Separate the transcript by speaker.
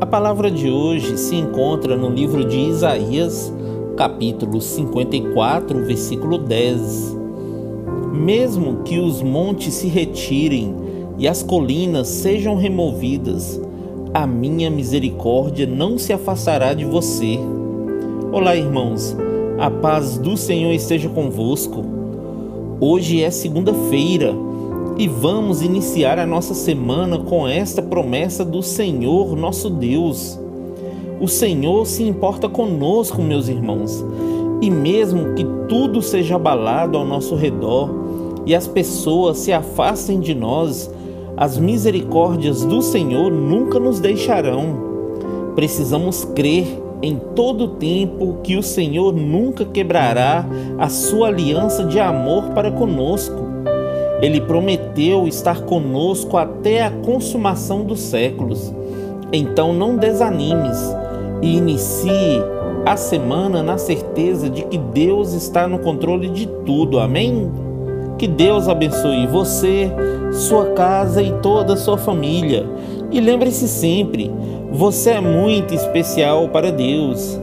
Speaker 1: A palavra de hoje se encontra no livro de Isaías, capítulo 54, versículo 10. Mesmo que os montes se retirem e as colinas sejam removidas, a minha misericórdia não se afastará de você. Olá, irmãos, a paz do Senhor esteja convosco. Hoje é segunda-feira e vamos iniciar a nossa semana com esta promessa do Senhor nosso Deus. O Senhor se importa conosco, meus irmãos, e mesmo que tudo seja abalado ao nosso redor e as pessoas se afastem de nós, as misericórdias do Senhor nunca nos deixarão. Precisamos crer em todo tempo que o Senhor nunca quebrará a sua aliança de amor para conosco. Ele prometeu estar conosco até a consumação dos séculos. Então não desanimes e inicie a semana na certeza de que Deus está no controle de tudo. Amém? Que Deus abençoe você, sua casa e toda a sua família. E lembre-se sempre, você é muito especial para Deus.